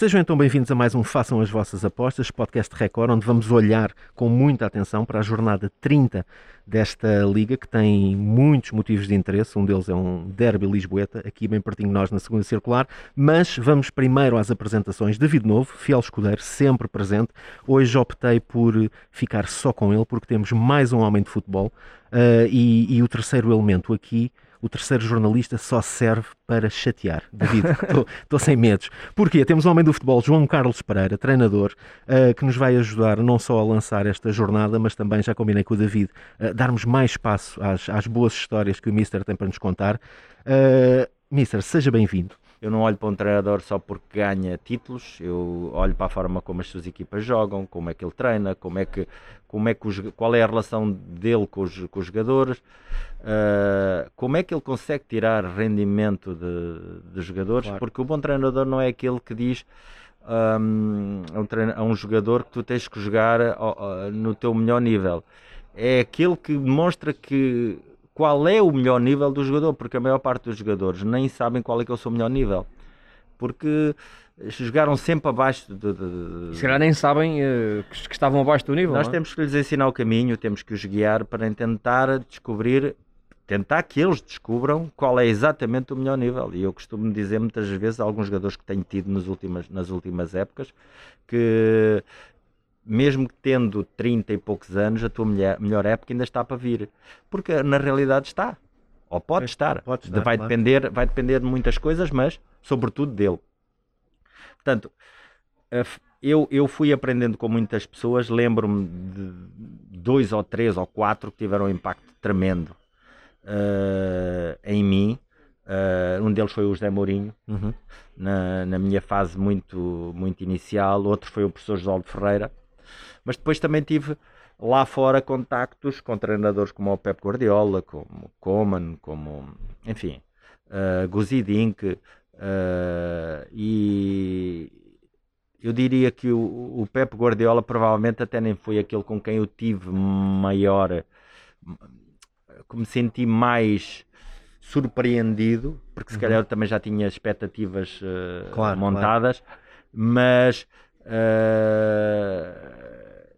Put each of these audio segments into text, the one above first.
Sejam então bem-vindos a mais um Façam as Vossas Apostas, podcast Record, onde vamos olhar com muita atenção para a jornada 30 desta liga, que tem muitos motivos de interesse. Um deles é um derby lisboeta, aqui bem pertinho de nós na segunda circular. Mas vamos primeiro às apresentações. David Novo, fiel escudeiro, sempre presente. Hoje optei por ficar só com ele, porque temos mais um homem de futebol. Uh, e, e o terceiro elemento aqui o terceiro jornalista só serve para chatear. David, estou sem medos. Porquê? Temos um homem do futebol, João Carlos Pereira, treinador, uh, que nos vai ajudar não só a lançar esta jornada, mas também, já combinei com o David, uh, darmos mais espaço às, às, boas histórias que o Mister tem para nos contar. Uh, Mister, seja bem-vindo. Eu não olho para um treinador só porque ganha títulos, eu olho para a forma como as suas equipas jogam, como é que ele treina, como é que, como é que os, qual é a relação dele com os, com os jogadores, uh, como é que ele consegue tirar rendimento de, de jogadores, claro. porque o bom treinador não é aquele que diz um, a, um a um jogador que tu tens que jogar no teu melhor nível. É aquele que demonstra que qual é o melhor nível do jogador, porque a maior parte dos jogadores nem sabem qual é que é o seu melhor nível, porque jogaram sempre abaixo de. de, de... Se calhar nem sabem uh, que, que, estavam abaixo do nível. Nós é? temos que lhes ensinar o caminho, temos que os guiar para tentar descobrir, tentar que eles descubram qual é exatamente o melhor nível. E eu costumo dizer muitas vezes a alguns jogadores que tenho tido nas últimas, nas últimas épocas que mesmo tendo 30 e poucos anos, a tua melhor época ainda está para vir. Porque na realidade está. Ou pode estar. Pode estar vai, claro. depender, vai depender de muitas coisas, mas sobretudo dele. Portanto, eu, eu fui aprendendo com muitas pessoas. Lembro-me de dois ou três ou quatro que tiveram um impacto tremendo uh, em mim. Uh, um deles foi o José Mourinho, uhum. na, na minha fase muito, muito inicial. Outro foi o professor José Ferreira, mas depois também tive lá fora contactos com treinadores como o Pep Guardiola, como Coman, como, enfim, uh, Guzidink, uh, e eu diria que o, o Pep Guardiola provavelmente até nem foi aquele com quem eu tive maior, que me senti mais surpreendido, porque se uhum. calhar eu também já tinha expectativas uh, claro, montadas, claro. mas uh,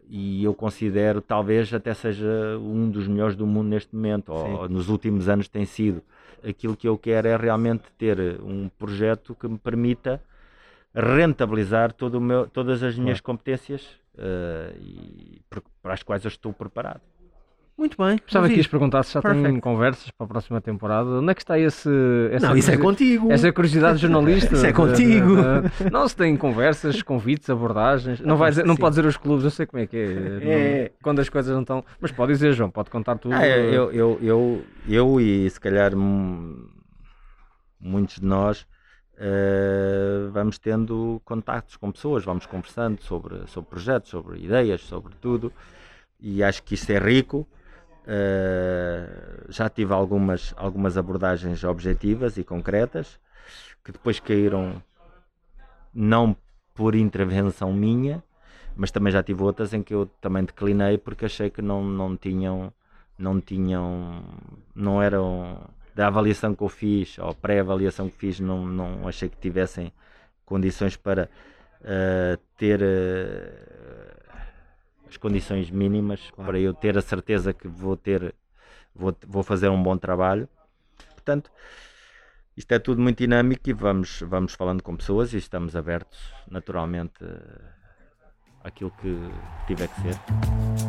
e eu considero talvez até seja um dos melhores do mundo neste momento, ou, nos últimos anos tem sido. Aquilo que eu quero é realmente ter um projeto que me permita rentabilizar todo meu, todas as minhas claro. competências uh, e, para as quais eu estou preparado. Muito bem. Gostava que ias perguntar se já Perfect. tem conversas para a próxima temporada. Onde é que está esse. Essa não, isso é contigo. Essa curiosidade jornalista. isso é contigo. não, se tem conversas, convites, abordagens. Não, vai dizer, não pode dizer os clubes, eu sei como é que é. é. Não, quando as coisas não estão. Mas pode dizer, João, pode contar tudo. Ah, eu, eu, eu, eu e se calhar muitos de nós. Uh, vamos tendo contactos com pessoas, vamos conversando sobre, sobre projetos, sobre ideias, sobre tudo, e acho que isso é rico. Uh, já tive algumas, algumas abordagens objetivas e concretas que depois caíram não por intervenção minha, mas também já tive outras em que eu também declinei porque achei que não, não tinham, não tinham, não eram da avaliação que eu fiz ou pré-avaliação que fiz, não, não achei que tivessem condições para uh, ter uh, as condições mínimas claro. para eu ter a certeza que vou ter vou, vou fazer um bom trabalho portanto isto é tudo muito dinâmico e vamos vamos falando com pessoas e estamos abertos naturalmente àquilo que tiver que ser